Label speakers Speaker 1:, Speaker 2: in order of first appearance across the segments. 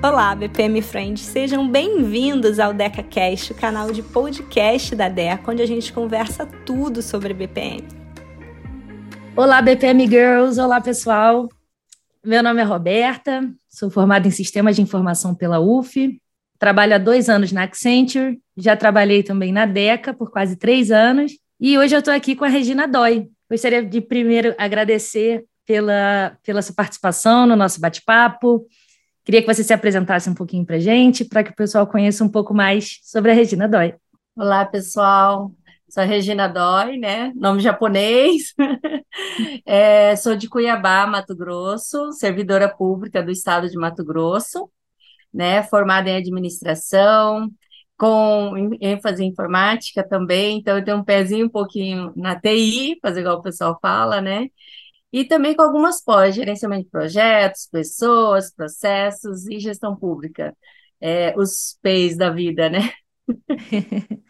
Speaker 1: Olá, BPM Friends, sejam bem-vindos ao DecaCast, o canal de podcast da DECA, onde a gente conversa tudo sobre BPM.
Speaker 2: Olá, BPM Girls, olá pessoal. Meu nome é Roberta, sou formada em Sistemas de Informação pela UF, trabalho há dois anos na Accenture, já trabalhei também na DECA por quase três anos, e hoje eu estou aqui com a Regina Dói. Gostaria de primeiro agradecer pela, pela sua participação no nosso bate-papo, Queria que você se apresentasse um pouquinho para a gente, para que o pessoal conheça um pouco mais sobre a Regina Dói.
Speaker 3: Olá, pessoal. Sou a Regina Dói, né? Nome japonês. é, sou de Cuiabá, Mato Grosso, servidora pública do estado de Mato Grosso, né? Formada em administração, com ênfase em informática também, então eu tenho um pezinho um pouquinho na TI, fazer igual o pessoal fala, né? E também com algumas pós, gerenciamento de projetos, pessoas, processos e gestão pública. É, os P's da vida, né?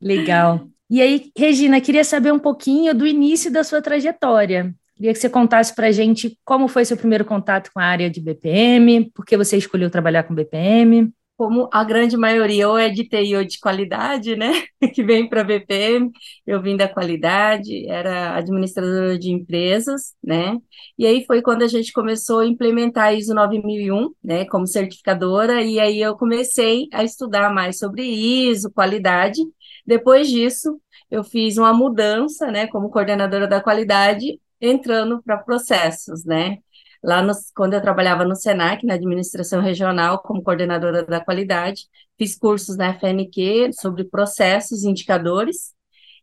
Speaker 2: Legal. E aí, Regina, queria saber um pouquinho do início da sua trajetória. Queria que você contasse para a gente como foi seu primeiro contato com a área de BPM, por que você escolheu trabalhar com BPM
Speaker 3: como a grande maioria ou é de TI ou de qualidade, né, que vem para a BPM, eu vim da qualidade, era administradora de empresas, né, e aí foi quando a gente começou a implementar a ISO 9001, né, como certificadora, e aí eu comecei a estudar mais sobre ISO, qualidade, depois disso eu fiz uma mudança, né, como coordenadora da qualidade, entrando para processos, né, Lá no, quando eu trabalhava no SENAC, na administração regional, como coordenadora da qualidade, fiz cursos na FNQ sobre processos e indicadores,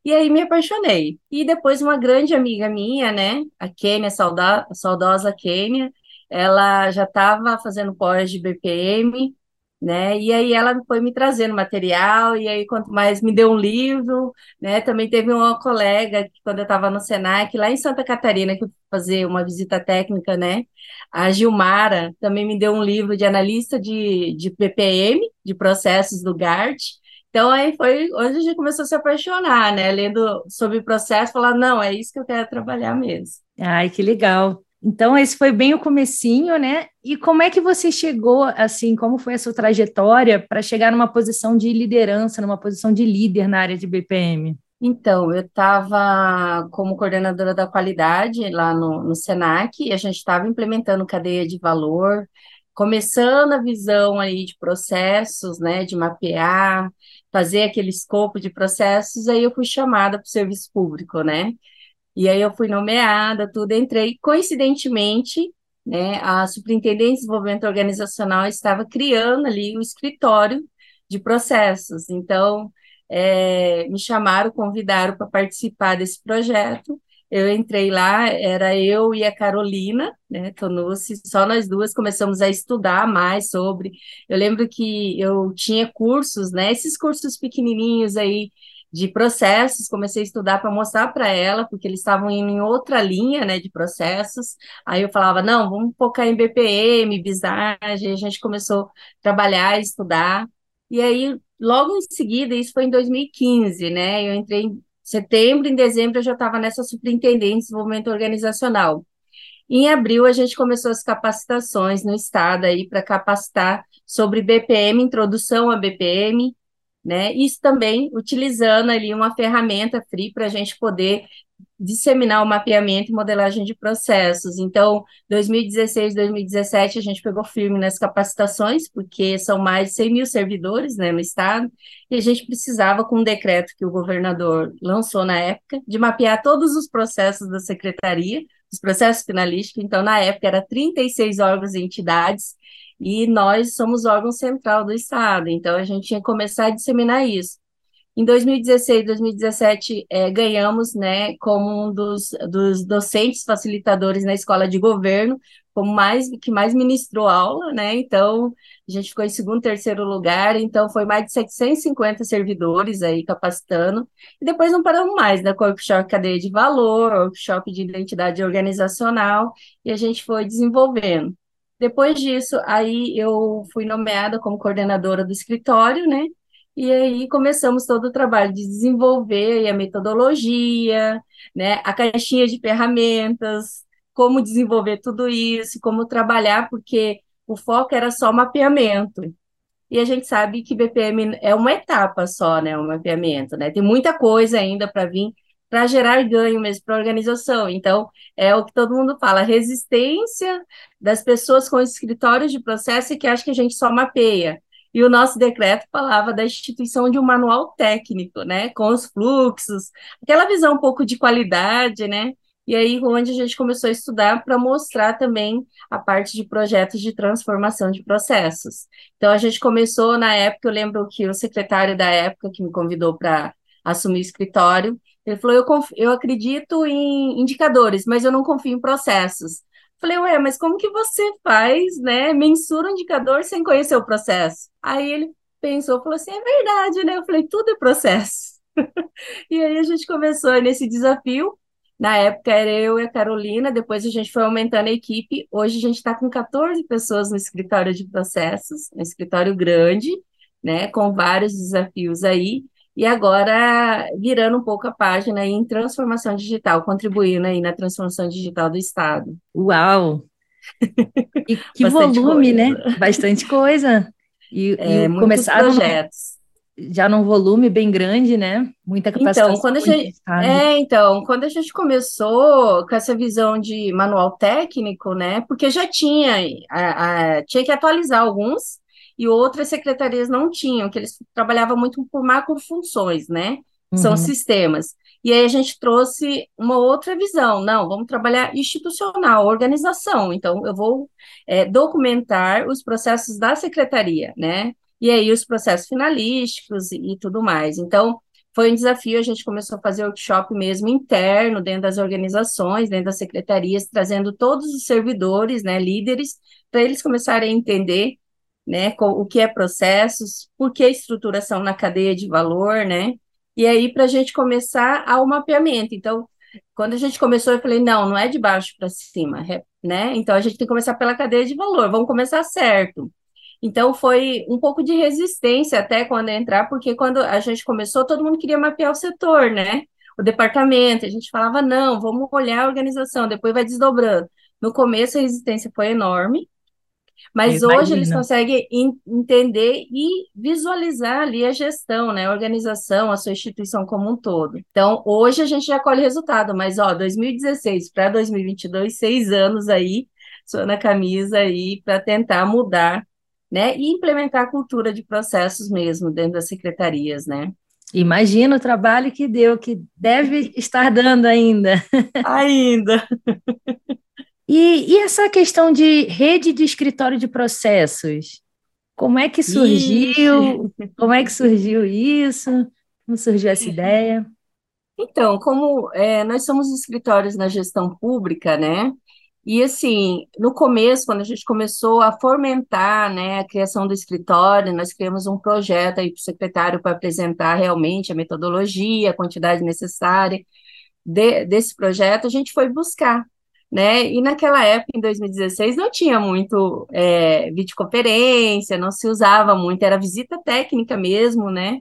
Speaker 3: e aí me apaixonei. E depois uma grande amiga minha, né, a Kênia, sauda, saudosa Kênia, ela já estava fazendo pós de BPM, né? E aí ela foi me trazendo material, e aí quanto mais me deu um livro, né? Também teve uma colega, quando eu estava no Senac, lá em Santa Catarina, que eu fui fazer uma visita técnica, né? A Gilmara também me deu um livro de analista de, de PPM, de processos do GART, então aí foi, hoje a gente começou a se apaixonar, né? Lendo sobre processo, falar, não, é isso que eu quero trabalhar mesmo.
Speaker 2: Ai, que legal. Então, esse foi bem o comecinho, né? E como é que você chegou, assim, como foi a sua trajetória para chegar numa posição de liderança, numa posição de líder na área de BPM?
Speaker 3: Então, eu estava como coordenadora da qualidade lá no, no SENAC, e a gente estava implementando cadeia de valor, começando a visão aí de processos, né, de mapear, fazer aquele escopo de processos, aí eu fui chamada para o serviço público, né? E aí eu fui nomeada, tudo, entrei. Coincidentemente, né, a Superintendência de Desenvolvimento Organizacional estava criando ali o escritório de processos. Então, é, me chamaram, convidaram para participar desse projeto. Eu entrei lá, era eu e a Carolina, né, Tonucci, só nós duas começamos a estudar mais sobre. Eu lembro que eu tinha cursos, né, esses cursos pequenininhos aí de processos, comecei a estudar para mostrar para ela, porque eles estavam indo em outra linha, né, de processos. Aí eu falava, não, vamos focar em BPM, visagem. A gente começou a trabalhar, estudar. E aí, logo em seguida, isso foi em 2015, né? Eu entrei em setembro, em dezembro eu já estava nessa superintendência de desenvolvimento organizacional. Em abril, a gente começou as capacitações no estado aí para capacitar sobre BPM, introdução a BPM, né? Isso também utilizando ali uma ferramenta free para a gente poder disseminar o mapeamento e modelagem de processos. Então, 2016, 2017, a gente pegou firme nas capacitações, porque são mais de 100 mil servidores né, no estado, e a gente precisava, com um decreto que o governador lançou na época, de mapear todos os processos da secretaria, os processos finalísticos. Então, na época, era 36 órgãos e entidades, e nós somos órgão central do Estado, então a gente tinha que começar a disseminar isso. Em 2016, 2017, é, ganhamos, né, como um dos, dos docentes facilitadores na escola de governo, como mais que mais ministrou aula, né? Então, a gente ficou em segundo, terceiro lugar, então foi mais de 750 servidores aí capacitando, e depois não paramos mais, né? Workshop cadeia de valor, workshop de identidade organizacional, e a gente foi desenvolvendo. Depois disso, aí eu fui nomeada como coordenadora do escritório, né? E aí começamos todo o trabalho de desenvolver a metodologia, né? A caixinha de ferramentas, como desenvolver tudo isso, como trabalhar, porque o foco era só mapeamento. E a gente sabe que BPM é uma etapa só, né, o mapeamento, né? Tem muita coisa ainda para vir para gerar ganho mesmo para a organização. Então, é o que todo mundo fala, resistência das pessoas com escritórios de processo e que acham que a gente só mapeia. E o nosso decreto falava da instituição de um manual técnico, né, com os fluxos, aquela visão um pouco de qualidade, né? E aí, onde a gente começou a estudar para mostrar também a parte de projetos de transformação de processos. Então, a gente começou na época, eu lembro que o secretário da época que me convidou para assumir o escritório, ele falou: eu, eu acredito em indicadores, mas eu não confio em processos. Falei, ué, mas como que você faz, né? Mensura o indicador sem conhecer o processo? Aí ele pensou, falou assim: é verdade, né? Eu falei, tudo é processo. e aí a gente começou nesse desafio. Na época era eu e a Carolina, depois a gente foi aumentando a equipe. Hoje a gente está com 14 pessoas no escritório de processos, um escritório grande, né? Com vários desafios aí e agora virando um pouco a página em transformação digital, contribuindo aí na transformação digital do Estado.
Speaker 2: Uau! E que volume, né? coisa. né? Bastante coisa. E, é, e começaram projetos. já num volume bem grande, né? Muita capacidade.
Speaker 3: Então, quando a gente, é, então, quando a gente começou com essa visão de manual técnico, né? Porque já tinha, a, a, tinha que atualizar alguns, e outras secretarias não tinham, que eles trabalhavam muito por macrofunções, né? São uhum. sistemas. E aí a gente trouxe uma outra visão. Não, vamos trabalhar institucional, organização. Então, eu vou é, documentar os processos da secretaria, né? E aí os processos finalísticos e, e tudo mais. Então, foi um desafio, a gente começou a fazer workshop mesmo interno, dentro das organizações, dentro das secretarias, trazendo todos os servidores, né, líderes, para eles começarem a entender né? O que é processos, por que estruturação na cadeia de valor, né? E aí, para a gente começar ao mapeamento. Então, quando a gente começou, eu falei, não, não é de baixo para cima, né? Então, a gente tem que começar pela cadeia de valor, vamos começar certo. Então, foi um pouco de resistência até quando entrar, porque quando a gente começou, todo mundo queria mapear o setor, né? O departamento, a gente falava, não, vamos olhar a organização, depois vai desdobrando. No começo, a resistência foi enorme, mas Imagina. hoje eles conseguem entender e visualizar ali a gestão, né, a organização, a sua instituição como um todo. Então, hoje a gente já colhe resultado, mas ó, 2016 para 2022, seis anos aí, sou na camisa aí para tentar mudar, né, e implementar a cultura de processos mesmo dentro das secretarias, né?
Speaker 2: Imagina o trabalho que deu, que deve estar dando ainda.
Speaker 3: Ainda.
Speaker 2: E, e essa questão de rede de escritório de processos? Como é que surgiu? Ixi. Como é que surgiu isso? Como surgiu essa ideia?
Speaker 3: Então, como é, nós somos escritórios na gestão pública, né? E assim, no começo, quando a gente começou a fomentar, né, a criação do escritório, nós criamos um projeto aí para o secretário para apresentar realmente a metodologia, a quantidade necessária de, desse projeto, a gente foi buscar né? E naquela época, em 2016, não tinha muito é, videoconferência, não se usava muito, era visita técnica mesmo, né?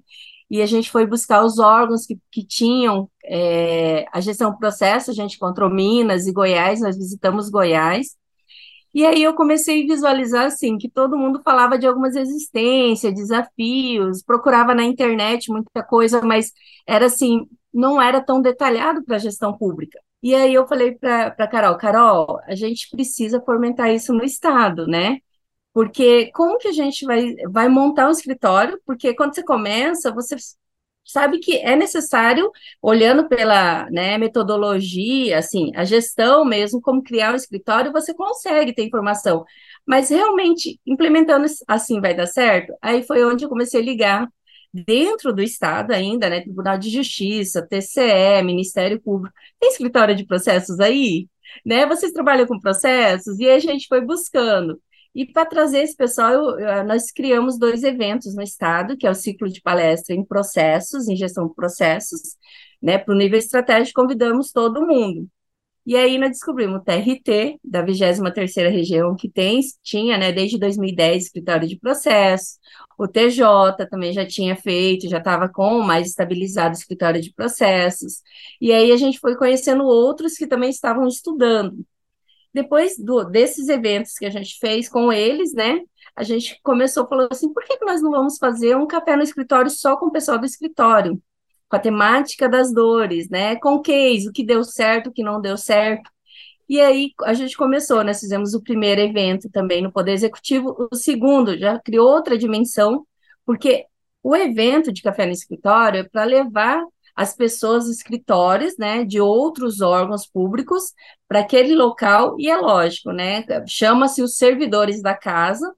Speaker 3: E a gente foi buscar os órgãos que, que tinham é, a gestão do processo, a gente encontrou Minas e Goiás, nós visitamos Goiás, e aí eu comecei a visualizar assim que todo mundo falava de algumas existências, desafios, procurava na internet muita coisa, mas era assim, não era tão detalhado para a gestão pública. E aí eu falei para Carol, Carol, a gente precisa fomentar isso no Estado, né? Porque como que a gente vai, vai montar um escritório? Porque quando você começa, você sabe que é necessário, olhando pela né, metodologia, assim, a gestão mesmo, como criar um escritório, você consegue ter informação. Mas realmente, implementando assim vai dar certo? Aí foi onde eu comecei a ligar dentro do Estado ainda, né? Tribunal de Justiça, TCE, Ministério Público. Tem escritório de processos aí? Né? Vocês trabalham com processos? E a gente foi buscando. E para trazer esse pessoal, eu, nós criamos dois eventos no Estado, que é o ciclo de palestra em processos, em gestão de processos, né? Para o nível estratégico, convidamos todo mundo. E aí nós descobrimos o TRT, da 23ª região, que tem, tinha, né, desde 2010, escritório de processo, o TJ também já tinha feito, já estava com mais estabilizado escritório de processos, e aí a gente foi conhecendo outros que também estavam estudando. depois do, desses eventos que a gente fez com eles, né, a gente começou falando assim, por que, que nós não vamos fazer um café no escritório só com o pessoal do escritório? Com a temática das dores, né, com case, o que deu certo, o que não deu certo. E aí a gente começou, nós fizemos o primeiro evento também no Poder Executivo, o segundo já criou outra dimensão, porque o evento de café no escritório é para levar as pessoas escritórios, né, de outros órgãos públicos para aquele local, e é lógico, né, chama-se os servidores da casa,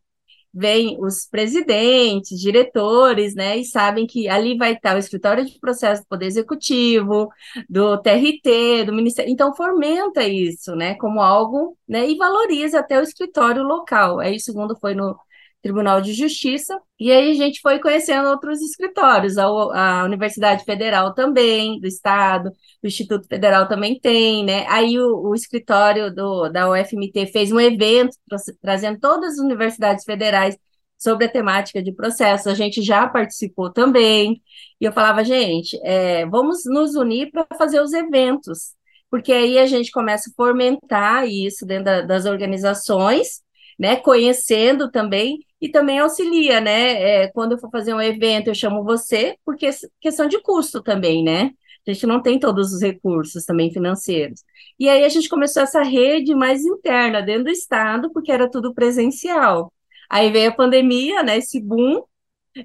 Speaker 3: vêm os presidentes, diretores, né, e sabem que ali vai estar o escritório de processo do Poder Executivo, do TRT, do Ministério, então fomenta isso, né, como algo, né, e valoriza até o escritório local, aí o segundo foi no Tribunal de Justiça, e aí a gente foi conhecendo outros escritórios, a, a, Universidade Federal também, do Estado, o Instituto Federal também tem, né? Aí o, o escritório do, da UFMT fez um evento trazendo todas as universidades federais sobre a temática de processo, a gente já participou também, e eu falava, gente, é, vamos nos unir para fazer os eventos, porque aí a gente começa a fomentar isso dentro da, das organizações, né, conhecendo também e também auxilia, né? É, quando eu for fazer um evento, eu chamo você, porque questão de custo também, né? A gente não tem todos os recursos também financeiros. E aí a gente começou essa rede mais interna dentro do estado, porque era tudo presencial. Aí veio a pandemia, né? Esse boom,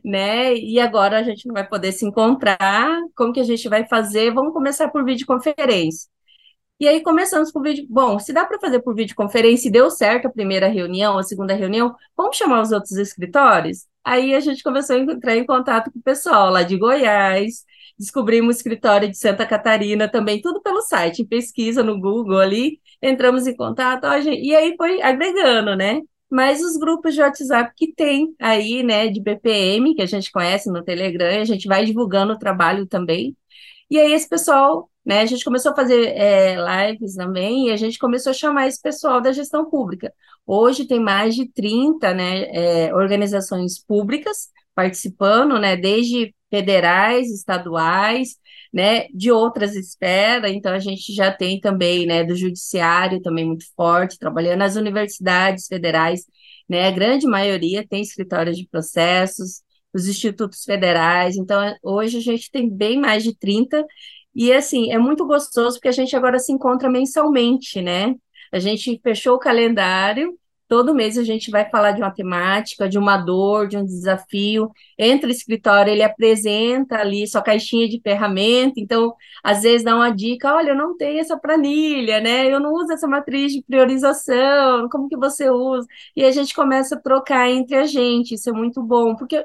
Speaker 3: né? E agora a gente não vai poder se encontrar. Como que a gente vai fazer? Vamos começar por videoconferência. E aí começamos por vídeo. Bom, se dá para fazer por videoconferência e deu certo a primeira reunião, a segunda reunião, vamos chamar os outros escritórios? Aí a gente começou a entrar em contato com o pessoal lá de Goiás, descobrimos o escritório de Santa Catarina também, tudo pelo site, em pesquisa no Google ali, entramos em contato, ó, gente, e aí foi agregando, né? Mas os grupos de WhatsApp que tem aí, né, de BPM, que a gente conhece no Telegram, a gente vai divulgando o trabalho também. E aí esse pessoal né? A gente começou a fazer é, lives também e a gente começou a chamar esse pessoal da gestão pública. Hoje tem mais de 30 né, é, organizações públicas participando, né, desde federais, estaduais, né, de outras esferas, então a gente já tem também, né, do judiciário também muito forte, trabalhando nas universidades federais, né, a grande maioria tem escritórios de processos, os institutos federais, então hoje a gente tem bem mais de 30, e assim, é muito gostoso porque a gente agora se encontra mensalmente, né? A gente fechou o calendário, todo mês a gente vai falar de uma temática, de uma dor, de um desafio. Entra no escritório, ele apresenta ali sua caixinha de ferramenta, então, às vezes dá uma dica, olha, eu não tenho essa planilha, né? Eu não uso essa matriz de priorização, como que você usa? E a gente começa a trocar entre a gente, isso é muito bom, porque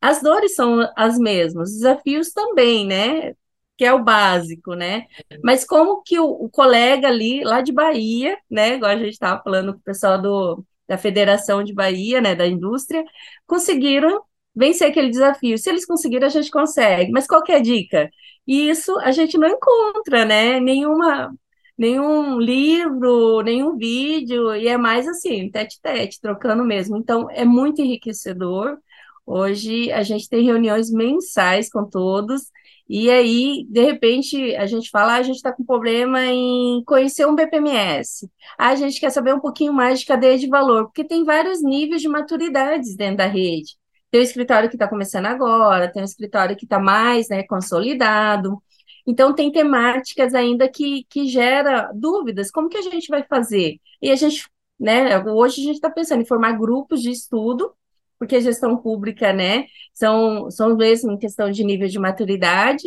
Speaker 3: as dores são as mesmas, os desafios também, né? Que é o básico, né? Mas como que o, o, colega ali, lá de Bahia, né? Igual a gente estava falando com o pessoal do, da Federação de Bahia, né? Da indústria, conseguiram vencer aquele desafio. Se eles conseguiram, a gente consegue. Mas qual é a dica? E isso a gente não encontra, né? Nenhuma, nenhum livro, nenhum vídeo, e é mais assim, tete-tete, trocando mesmo. Então, é muito enriquecedor. Hoje a gente tem reuniões mensais com todos, e aí, de repente, a gente fala, ah, a gente está com problema em conhecer um BPMS. Ah, a gente quer saber um pouquinho mais de cadeia de valor, porque tem vários níveis de maturidades dentro da rede. Tem o escritório que está começando agora, tem o escritório que está mais né, consolidado. Então, tem temáticas ainda que, que gera dúvidas. Como que a gente vai fazer? E a gente, né, hoje a gente está pensando em formar grupos de estudo porque gestão pública, né, são, são mesmo em questão de nível de maturidade,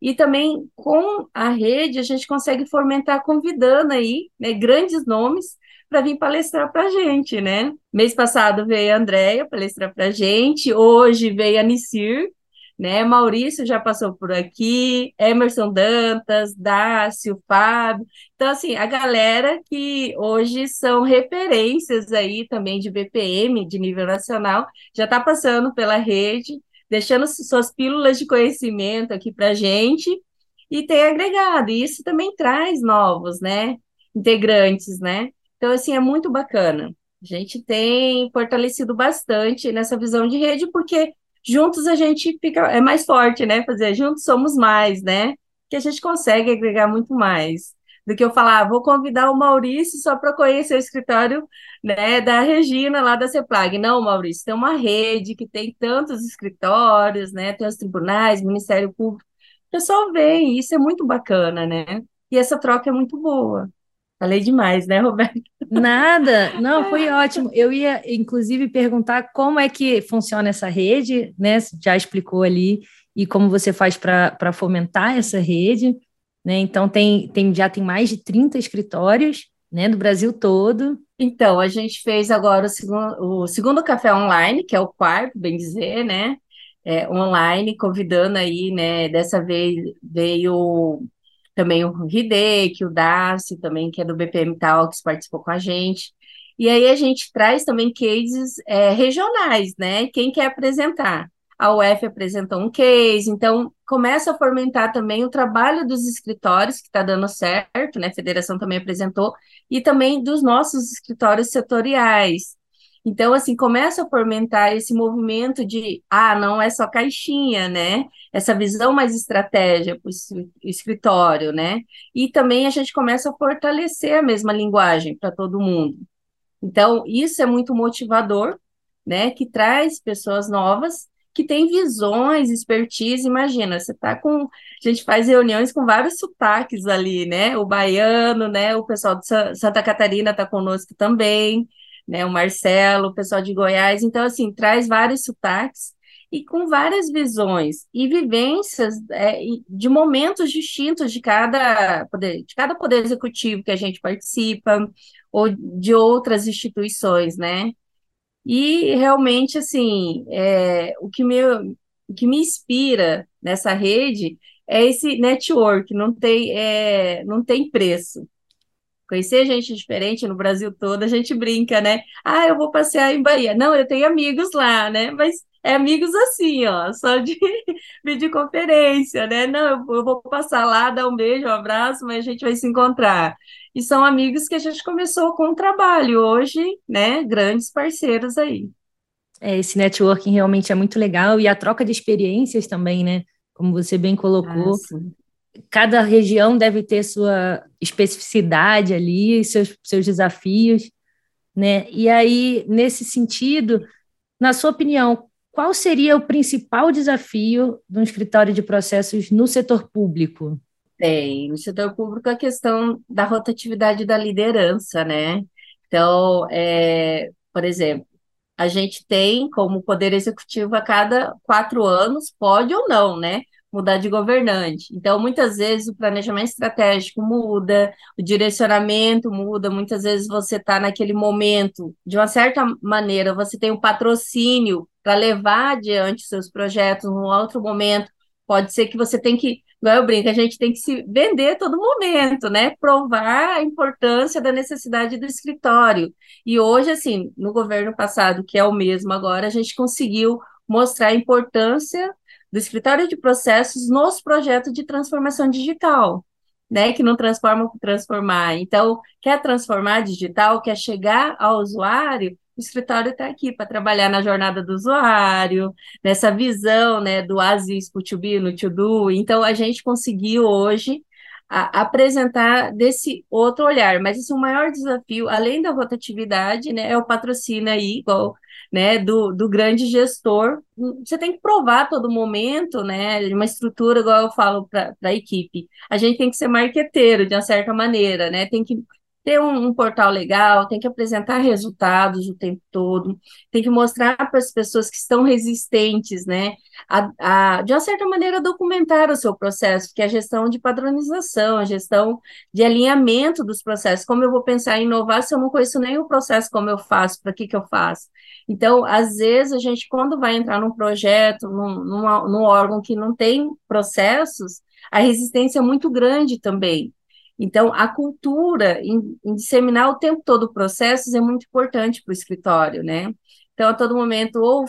Speaker 3: e também com a rede a gente consegue fomentar convidando aí, né, grandes nomes para vir palestrar para a gente, né? Mês passado veio a Andréia palestrar para a gente, hoje veio a Nicir, né? Maurício já passou por aqui, Emerson Dantas, Dácio, Fábio. Então, assim, a galera que hoje são referências aí também de BPM, de nível nacional, já está passando pela rede, deixando suas pílulas de conhecimento aqui para gente e tem agregado. E isso também traz novos, né? Integrantes, né? Então, assim, é muito bacana. A gente tem fortalecido bastante nessa visão de rede, porque juntos a gente fica é mais forte, né? Fazer juntos somos mais, né? Que a gente consegue agregar muito mais. do que eu falar, ah, vou convidar o Maurício só para conhecer o escritório né, da Regina lá da CEPLAG. Não, Maurício, tem uma rede que tem tantos escritórios, né, tem os tribunais, Ministério Público. O pessoal vem, isso é muito bacana, né? E essa troca é muito boa. Falei demais, né, Roberto?
Speaker 2: Nada, não, foi ótimo. Eu ia, inclusive, perguntar como é que funciona essa rede, né? Já explicou ali, e como você faz para fomentar essa rede, né? Então, tem, tem, já tem mais de 30 escritórios, né, do Brasil todo.
Speaker 3: Então, a gente fez agora o segundo, o segundo café online, que é o quarto, bem dizer, né? É, online, convidando aí, né? Dessa vez veio também o Hideki, o Darcy, também, que é do BPM Talks, participou com a gente. E aí a gente traz também cases é, regionais, né? Quem quer apresentar? A UF apresentou um case, então começa a fomentar também o trabalho dos escritórios, que está dando certo, né? A federação também apresentou, e também dos nossos escritórios setoriais. Então, assim, começa a fomentar esse movimento de, ah, não é só caixinha, né? Essa visão mais estratégia para o escritório, né? E também a gente começa a fortalecer a mesma linguagem para todo mundo. Então, isso é muito motivador, né? Que traz pessoas novas que têm visões, expertise. Imagina, você está com. A gente faz reuniões com vários sotaques ali, né? O baiano, né? O pessoal de Santa Catarina está conosco também né, o Marcelo, o pessoal de Goiás, então, assim, traz vários sotaques e com várias visões e vivências é, de momentos distintos de cada poder, de cada poder executivo que a gente participa, ou de outras instituições, né? E realmente, assim, é, o, que me, o que me inspira nessa rede é esse network, não tem, é, não tem preço. Conhecer gente diferente no Brasil todo, a gente brinca, né? Ah, eu vou passear em Bahia. Não, eu tenho amigos lá, né? Mas é amigos assim, ó, só de videoconferência, né? Não, eu vou passar lá, dar um beijo, um abraço, mas a gente vai se encontrar. E são amigos que a gente começou com o trabalho, hoje, né? Grandes parceiros aí.
Speaker 2: É, esse networking realmente é muito legal e a troca de experiências também, né? Como você bem colocou. Ah, cada região deve ter sua especificidade ali, seus, seus desafios, né? E aí, nesse sentido, na sua opinião, qual seria o principal desafio de um escritório de processos no setor público?
Speaker 3: Tem, no setor público a questão da rotatividade da liderança, né? Então, é, por exemplo, a gente tem como poder executivo a cada quatro anos, pode ou não, né? Mudar de governante. Então, muitas vezes o planejamento estratégico muda, o direcionamento muda, muitas vezes você está naquele momento, de uma certa maneira, você tem um patrocínio para levar adiante seus projetos, num outro momento, pode ser que você tem que, igual eu brinco, a gente tem que se vender todo momento, né? Provar a importância da necessidade do escritório. E hoje, assim, no governo passado, que é o mesmo agora, a gente conseguiu mostrar a importância do escritório de processos nos projetos de transformação digital, né? Que não transforma por transformar. Então, quer transformar digital, quer chegar ao usuário, o escritório está aqui para trabalhar na jornada do usuário, nessa visão né, do para o to be, no to do. Então, a gente conseguiu hoje a, apresentar desse outro olhar, mas isso é o maior desafio, além da rotatividade, né, é o patrocínio aí, igual né, do, do grande gestor. Você tem que provar todo momento, né, uma estrutura, igual eu falo para a equipe. A gente tem que ser marqueteiro, de uma certa maneira, né, tem que ter um, um, portal legal, tem que apresentar resultados o tempo todo, tem que mostrar para as pessoas que estão resistentes, né, a, a, de uma certa maneira documentar o seu processo, que é a gestão de padronização, a gestão de alinhamento dos processos. Como eu vou pensar em inovar se eu não conheço nem o processo, como eu faço, para que que eu faço? Então, às vezes, a gente, quando vai entrar num projeto, num, num, num órgão que não tem processos, a resistência é muito grande também. Então, a cultura em, em disseminar o tempo todo processos é muito importante para o escritório, né? Então, a todo momento, ou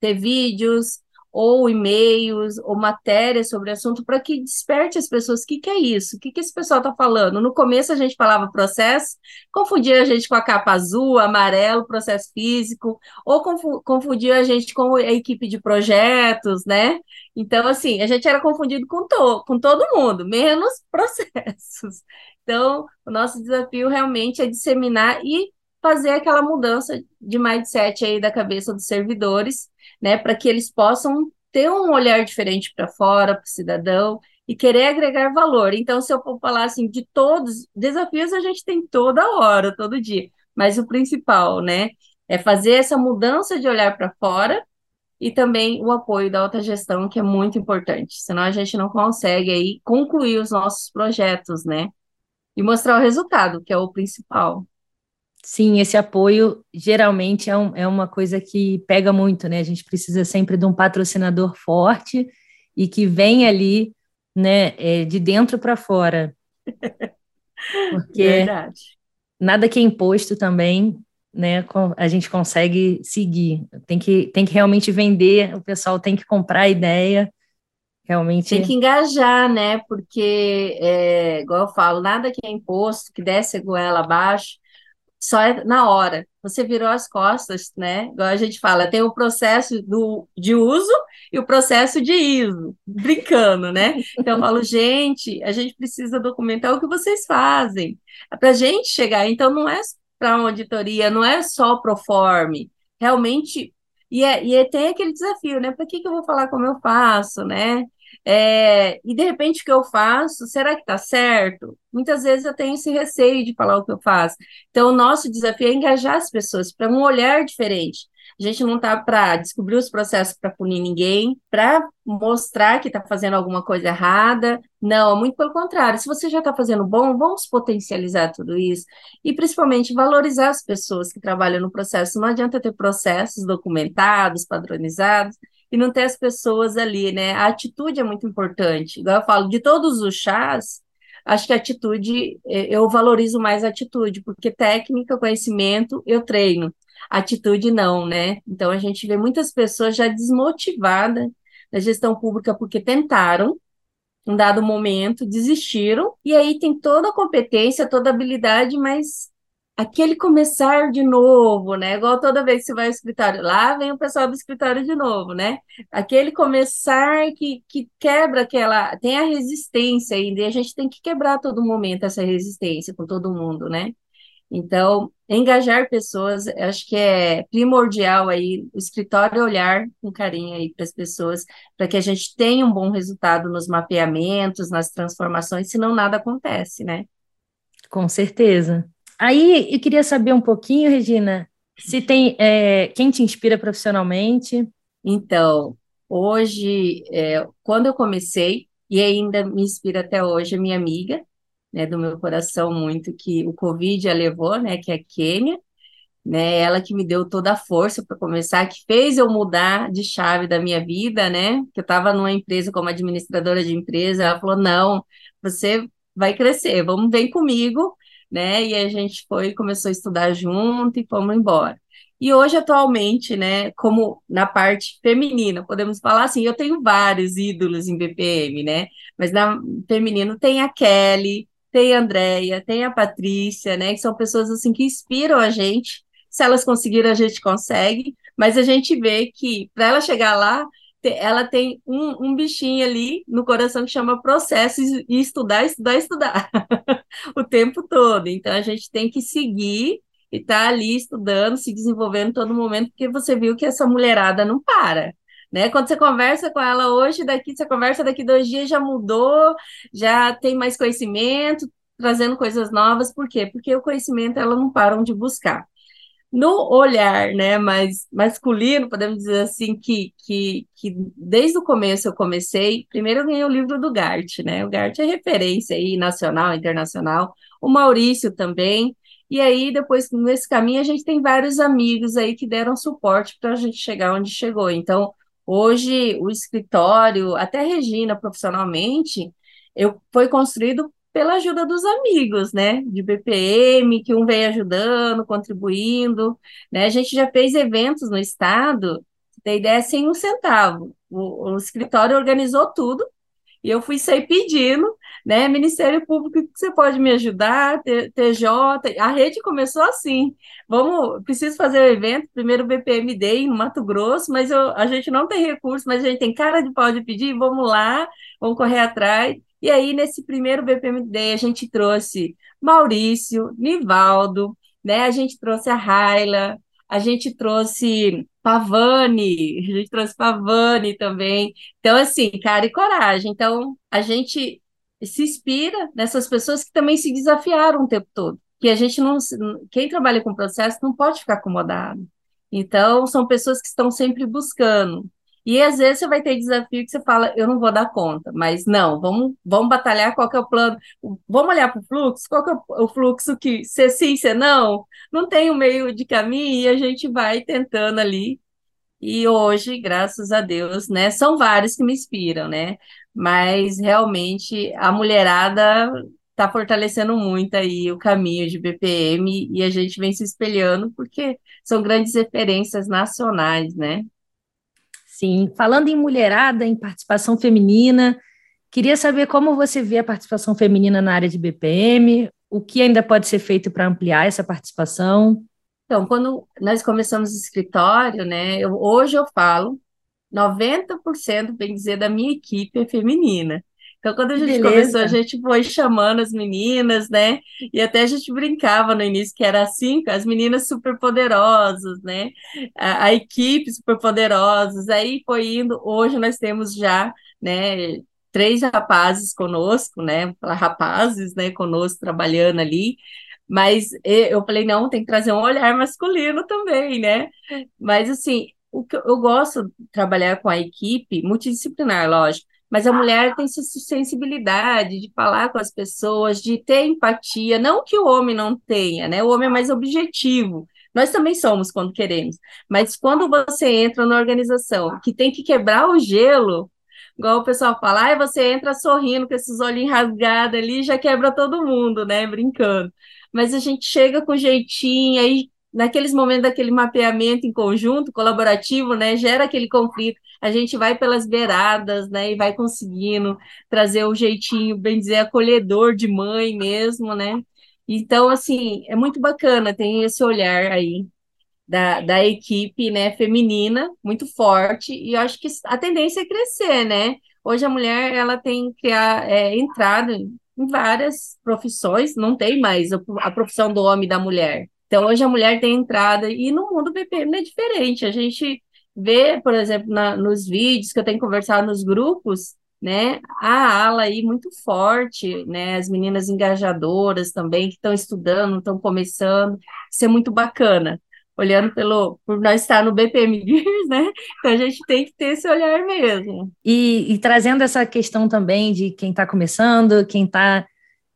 Speaker 3: ter vídeos, ou e-mails, ou matérias sobre o assunto, para que desperte as pessoas. O que, que é isso? O que, que esse pessoal está falando? No começo a gente falava processo, confundia a gente com a capa azul, amarelo, processo físico, ou confundia a gente com a equipe de projetos, né? Então, assim, a gente era confundido com, to com todo mundo, menos processos. Então, o nosso desafio realmente é disseminar e fazer aquela mudança de mindset aí da cabeça dos servidores, né, para que eles possam ter um olhar diferente para fora, para o cidadão, e querer agregar valor. Então, se eu for falar assim, de todos, desafios a gente tem toda hora, todo dia, mas o principal, né, é fazer essa mudança de olhar para fora e também o apoio da alta gestão, que é muito importante, senão a gente não consegue aí concluir os nossos projetos, né, e mostrar o resultado, que é o principal.
Speaker 2: Sim, esse apoio geralmente é, um, é uma coisa que pega muito, né? A gente precisa sempre de um patrocinador forte e que vem ali, né, é, de dentro para fora. Porque Verdade. nada que é imposto também, né, a gente consegue seguir. Tem que, tem que realmente vender, o pessoal tem que comprar a ideia, realmente.
Speaker 3: Tem que engajar, né? Porque, é, igual eu falo, nada que é imposto, que desce a goela abaixo, só é na hora. Você virou as costas, né? Igual a gente fala, tem o processo do, de uso e o processo de ISO, brincando, né? Então eu falo, gente, a gente precisa documentar o que vocês fazem. Para a gente chegar, então não é para uma auditoria, não é só pro forme, realmente. E, é, e é, tem aquele desafio, né? Para que, que eu vou falar como eu faço, né? É, e de repente o que eu faço, será que está certo? Muitas vezes eu tenho esse receio de falar o que eu faço. Então, o nosso desafio é engajar as pessoas para um olhar diferente. A gente não está para descobrir os processos para punir ninguém, para mostrar que está fazendo alguma coisa errada. Não, muito pelo contrário. Se você já está fazendo bom, vamos potencializar tudo isso. E principalmente valorizar as pessoas que trabalham no processo. Não adianta ter processos documentados, padronizados, e não ter as pessoas ali, né? A atitude é muito importante. Igual eu falo, de todos os chás, acho que a atitude, eh, eu valorizo mais a atitude, porque técnica, conhecimento, eu treino. Atitude não, né? Então a gente vê muitas pessoas já desmotivadas na gestão pública porque tentaram, um dado momento, desistiram, e aí tem toda a competência, toda a habilidade, mas aquele começar de novo, né? Igual toda vez que você vai ao escritório, lá vem o pessoal do escritório de novo, né? Aquele começar que, que quebra aquela. Tem a resistência ainda, e a gente tem que quebrar todo momento essa resistência com todo mundo, né? Então, engajar pessoas, acho que é primordial aí, o escritório olhar com carinho aí para as pessoas, para que a gente tenha um bom resultado nos mapeamentos, nas transformações, senão nada acontece, né?
Speaker 2: Com certeza. Aí eu queria saber um pouquinho, Regina, se tem é, quem te inspira profissionalmente.
Speaker 3: Então, hoje, é, quando eu comecei, e ainda me inspira até hoje, minha amiga, né, do meu coração muito, que o Covid a levou, né, que é a Kênia, né, ela que me deu toda a força para começar, que fez eu mudar de chave da minha vida, né, que eu estava numa empresa como administradora de empresa, ela falou, não, você vai crescer, vamos, vem comigo, né? E a gente foi, começou a estudar junto e fomos embora. E hoje, atualmente, né, como na parte feminina, podemos falar assim, eu tenho vários ídolos em BPM, né? Mas na feminino tem a Kelly, tem a Andrea, tem a Patrícia, né? Que são pessoas assim que inspiram a gente. Se elas conseguiram, a gente consegue, mas a gente vê que para ela chegar lá, ela tem um, um, bichinho ali no coração que chama processo e estudar, estudar, estudar o tempo todo. Então a gente tem que seguir e estar tá ali estudando, se desenvolvendo todo momento, porque você viu que essa mulherada não para. Né? Quando você conversa com ela hoje, daqui você conversa daqui dois dias já mudou, já tem mais conhecimento, trazendo coisas novas. Por quê? Porque o conhecimento ela não param de buscar no olhar né, mais masculino, podemos dizer assim, que, que, que desde o começo eu comecei, primeiro eu ganhei o livro do Gart, né? O Gart é referência aí, nacional, internacional, o Maurício também, e aí depois, nesse caminho, a gente tem vários amigos aí que deram suporte para a gente chegar onde chegou. Então, hoje, o escritório, até Regina, profissionalmente, eu, foi construído pela ajuda dos amigos, né, de BPM, que um vem ajudando, contribuindo, né, a gente já fez eventos no estado, tem ideia, sem um centavo, o, o escritório organizou tudo, e eu fui sair pedindo, né, Ministério Público, você pode me ajudar, TJ, a rede começou assim, vamos, preciso fazer o evento, primeiro o BPM Day no Mato Grosso, mas eu, a gente não tem recurso, mas a gente tem cara de pau de pedir, vamos lá, vamos correr atrás, e aí, nesse primeiro BPMD, a gente trouxe Maurício, Nivaldo, né? A gente trouxe a Raila, a gente trouxe Pavani, a gente trouxe Pavani também. Então, assim, cara e coragem. Então, a gente se inspira nessas pessoas que também se desafiaram o tempo todo. Que a gente não. Quem trabalha com processo não pode ficar acomodado. Então, são pessoas que estão sempre buscando. E às vezes você vai ter desafio que você fala, eu não vou dar conta, mas não, vamos, vamos batalhar qual que é o plano, vamos olhar para o fluxo, qual que é o fluxo que se sim, se não, não tem o um meio de caminho e a gente vai tentando ali. E hoje, graças a Deus, né, são vários que me inspiram, né? Mas realmente a mulherada está fortalecendo muito aí o caminho de BPM e a gente vem se espelhando porque são grandes referências nacionais, né?
Speaker 2: Sim, falando em mulherada, em participação feminina, queria saber como você vê a participação feminina na área de BPM, o que ainda pode ser feito para ampliar essa participação.
Speaker 3: Então, quando nós começamos o escritório, né, eu, hoje eu falo 90%, bem dizer, da minha equipe é feminina. Então, quando a gente Beleza. começou, a gente foi chamando as meninas, né? E até a gente brincava no início que era assim, as meninas super poderosas, né? A, a equipe super poderosas. Aí foi indo. Hoje nós temos já, né? Três rapazes conosco, né? Rapazes, né? Conosco trabalhando ali. Mas eu falei, não, tem que trazer um olhar masculino também, né? Mas assim, o que eu gosto de trabalhar com a equipe multidisciplinar, lógico mas a mulher tem essa sensibilidade de falar com as pessoas, de ter empatia, não que o homem não tenha, né? O homem é mais objetivo. Nós também somos quando queremos, mas quando você entra na organização que tem que quebrar o gelo, igual o pessoal fala, aí você entra sorrindo com esses olhinhos rasgados ali, já quebra todo mundo, né? Brincando. Mas a gente chega com jeitinho, aí naqueles momentos daquele mapeamento em conjunto, colaborativo, né, gera aquele conflito. A gente vai pelas beiradas, né, e vai conseguindo trazer o jeitinho, bem dizer, acolhedor de mãe mesmo, né? Então, assim, é muito bacana, tem esse olhar aí da, da equipe, né, feminina, muito forte, e eu acho que a tendência é crescer, né? Hoje a mulher, ela tem que é, entrado em várias profissões, não tem mais a profissão do homem e da mulher. Então, hoje a mulher tem entrada, e no mundo BPM é diferente. A gente vê, por exemplo, na, nos vídeos que eu tenho conversado nos grupos, né, a ala aí muito forte, né, as meninas engajadoras também, que estão estudando, estão começando, isso é muito bacana. Olhando pelo, por nós estar no BPM né? Então a gente tem que ter esse olhar mesmo.
Speaker 2: E, e trazendo essa questão também de quem está começando, quem está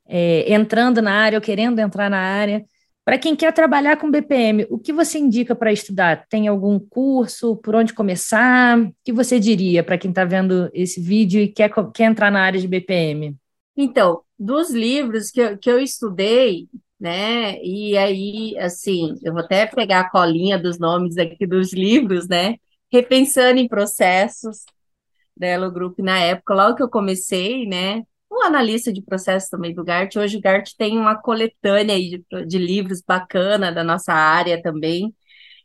Speaker 2: é, entrando na área ou querendo entrar na área, para quem quer trabalhar com BPM, o que você indica para estudar? Tem algum curso? Por onde começar? O que você diria para quem está vendo esse vídeo e quer, quer entrar na área de BPM?
Speaker 3: Então, dos livros que eu, que eu estudei, né? E aí, assim, eu vou até pegar a colinha dos nomes aqui dos livros, né? Repensando em processos, né, no grupo na época, logo que eu comecei, né? Analista de processo também do GART. Hoje o GART tem uma coletânea de, de livros bacana da nossa área também.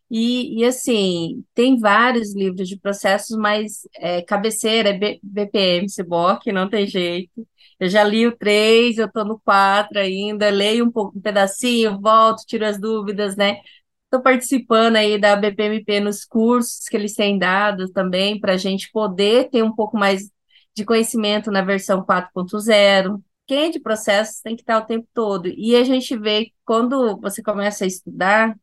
Speaker 3: E, e, assim, tem vários livros de processos, mas é, cabeceira é B, BPM, CBOC, não tem jeito. Eu já li o três, eu estou no quatro ainda, leio um pouco, um pedacinho, volto, tiro as dúvidas, né? Estou participando aí da BPMP nos cursos que eles têm dado também, para a gente poder ter um pouco mais de conhecimento na versão 4.0. Quem é de processos tem que estar o tempo todo. E a gente vê quando você começa a estudar,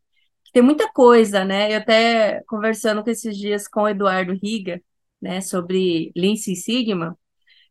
Speaker 3: que tem muita coisa, né? Eu até conversando com esses dias com o Eduardo Riga, né, sobre Lean Six Sigma,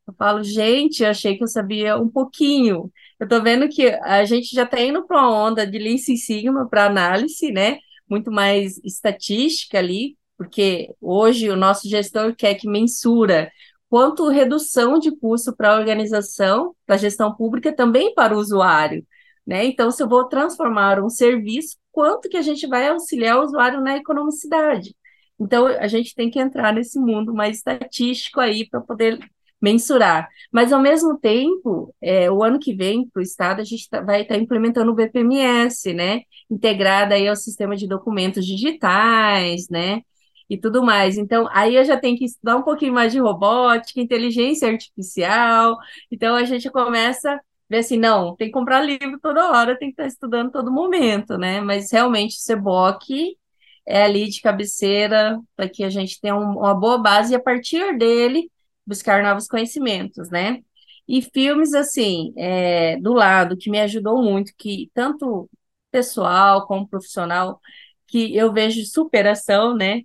Speaker 3: eu falo, gente, eu achei que eu sabia um pouquinho. Eu tô vendo que a gente já está indo para uma onda de Lean Six Sigma para análise, né? Muito mais estatística ali, porque hoje o nosso gestor quer que mensura quanto redução de custo para a organização, para a gestão pública, também para o usuário. Né? Então, se eu vou transformar um serviço, quanto que a gente vai auxiliar o usuário na economicidade? Então, a gente tem que entrar nesse mundo mais estatístico aí para poder mensurar. Mas, ao mesmo tempo, é, o ano que vem, para o Estado, a gente tá, vai estar tá implementando o BPMS, né? Integrada aí ao sistema de documentos digitais, né? E tudo mais. Então, aí eu já tenho que estudar um pouquinho mais de robótica, inteligência artificial. Então, a gente começa a ver assim, não, tem que comprar livro toda hora, tem que estar estudando todo momento, né? Mas realmente o Seboc é ali de cabeceira para que a gente tenha um, uma boa base e a partir dele buscar novos conhecimentos, né? E filmes, assim, é, do lado, que me ajudou muito, que tanto pessoal como profissional, que eu vejo superação, né?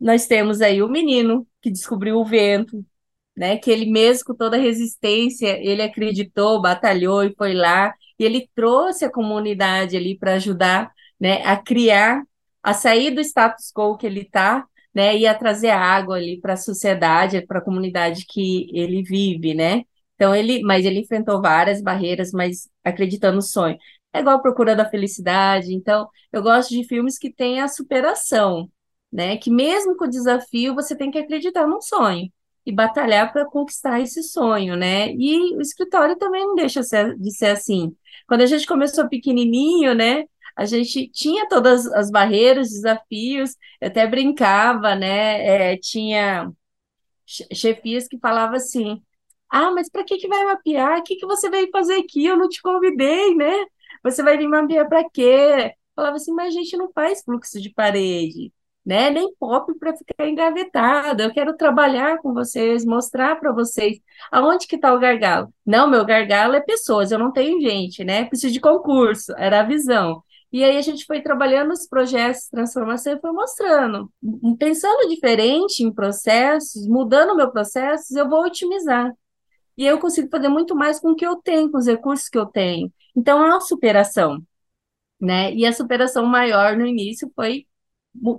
Speaker 3: Nós temos aí o menino que descobriu o vento, né? Que ele mesmo com toda a resistência, ele acreditou, batalhou e foi lá, e ele trouxe a comunidade ali para ajudar, né, a criar, a sair do status quo que ele está, né, e a trazer água ali para a sociedade, para a comunidade que ele vive, né? Então ele, mas ele enfrentou várias barreiras, mas acreditando no sonho. É igual a Procura da Felicidade. Então, eu gosto de filmes que têm a superação, né? Que mesmo com o desafio, você tem que acreditar num sonho e batalhar para conquistar esse sonho, né? E o escritório também não deixa de ser assim. Quando a gente começou pequenininho, né? A gente tinha todas as barreiras, desafios, eu até brincava, né? É, tinha chefias que falavam assim: ah, mas para que que vai mapear? O que que você veio fazer aqui? Eu não te convidei, né? Você vai vir mapear para quê? Falava assim, mas a gente não faz fluxo de parede, né? Nem pop para ficar engavetado. Eu quero trabalhar com vocês, mostrar para vocês aonde que está o gargalo. Não, meu gargalo é pessoas, eu não tenho gente, né? Preciso de concurso, era a visão. E aí a gente foi trabalhando os projetos de transformação e foi mostrando. Pensando diferente em processos, mudando meu processo, eu vou otimizar. E eu consigo fazer muito mais com o que eu tenho, com os recursos que eu tenho. Então, é uma superação, né? E a superação maior no início foi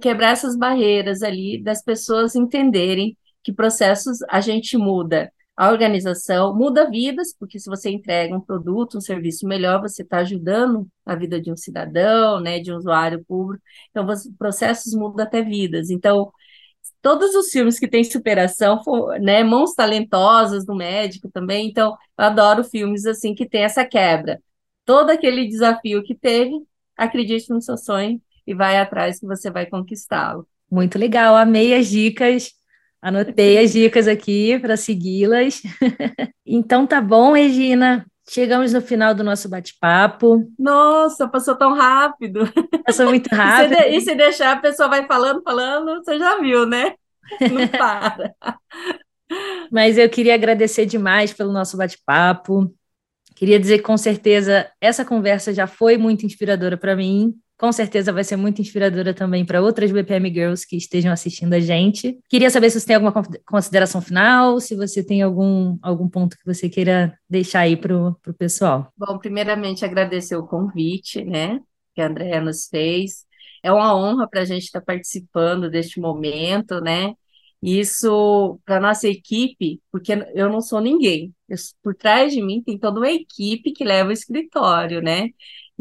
Speaker 3: quebrar essas barreiras ali, das pessoas entenderem que processos a gente muda. A organização muda vidas, porque se você entrega um produto, um serviço melhor, você está ajudando a vida de um cidadão, né, de um usuário público. Então, processos mudam até vidas. Então, todos os filmes que têm superação, né, mãos talentosas do médico também. Então, eu adoro filmes assim que tem essa quebra todo aquele desafio que teve, acredite no seu sonho e vai atrás que você vai conquistá-lo.
Speaker 2: Muito legal, amei as dicas. Anotei as dicas aqui para segui-las. então tá bom, Regina. Chegamos no final do nosso bate-papo.
Speaker 3: Nossa, passou tão rápido.
Speaker 2: Passou muito rápido.
Speaker 3: e, se e se deixar, a pessoa vai falando, falando, você já viu, né? Não para.
Speaker 2: Mas eu queria agradecer demais pelo nosso bate-papo. Queria dizer que com certeza essa conversa já foi muito inspiradora para mim. Com certeza vai ser muito inspiradora também para outras BPM Girls que estejam assistindo a gente. Queria saber se você tem alguma consideração final, se você tem algum, algum ponto que você queira deixar aí para o pessoal.
Speaker 3: Bom, primeiramente agradecer o convite, né, que a Andrea nos fez. É uma honra para a gente estar tá participando deste momento, né? Isso para nossa equipe, porque eu não sou ninguém. Eu, por trás de mim tem toda uma equipe que leva o escritório, né?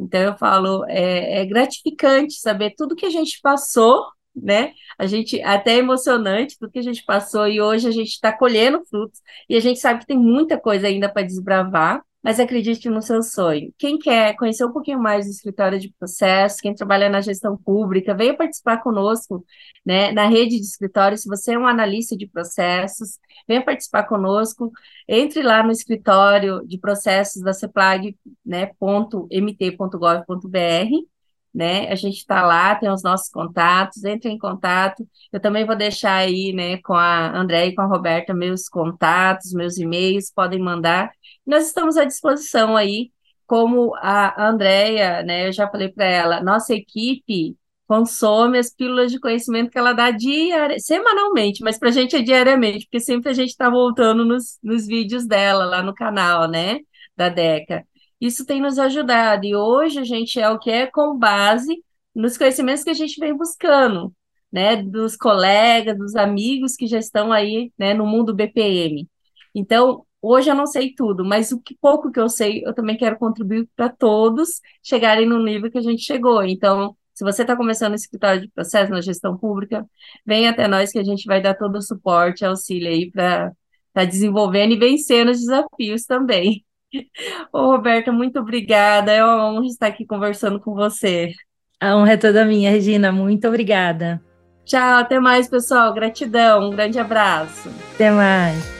Speaker 3: Então eu falo, é, é gratificante saber tudo que a gente passou, né? A gente até é emocionante tudo que a gente passou e hoje a gente está colhendo frutos e a gente sabe que tem muita coisa ainda para desbravar mas acredite no seu sonho. Quem quer conhecer um pouquinho mais do escritório de processo, quem trabalha na gestão pública, venha participar conosco né, na rede de escritórios. Se você é um analista de processos, venha participar conosco. Entre lá no escritório de processos da CEPLAG, né, né? A gente está lá, tem os nossos contatos, entre em contato. Eu também vou deixar aí, né, com a André e com a Roberta, meus contatos, meus e-mails, podem mandar. Nós estamos à disposição aí, como a Andrea, né? Eu já falei para ela, nossa equipe consome as pílulas de conhecimento que ela dá diária, semanalmente, mas para a gente é diariamente, porque sempre a gente está voltando nos, nos vídeos dela lá no canal, né? Da Deca. Isso tem nos ajudado, e hoje a gente é o que é com base nos conhecimentos que a gente vem buscando, né? Dos colegas, dos amigos que já estão aí, né, no mundo BPM. Então, Hoje eu não sei tudo, mas o que pouco que eu sei, eu também quero contribuir para todos chegarem no nível que a gente chegou. Então, se você está começando no escritório de processo, na gestão pública, vem até nós que a gente vai dar todo o suporte, auxílio aí para estar tá desenvolvendo e vencendo os desafios também. Ô, Roberta, muito obrigada. É uma honra estar aqui conversando com você.
Speaker 2: A honra é toda minha, Regina. Muito obrigada.
Speaker 3: Tchau, até mais, pessoal. Gratidão, um grande abraço.
Speaker 2: Até mais.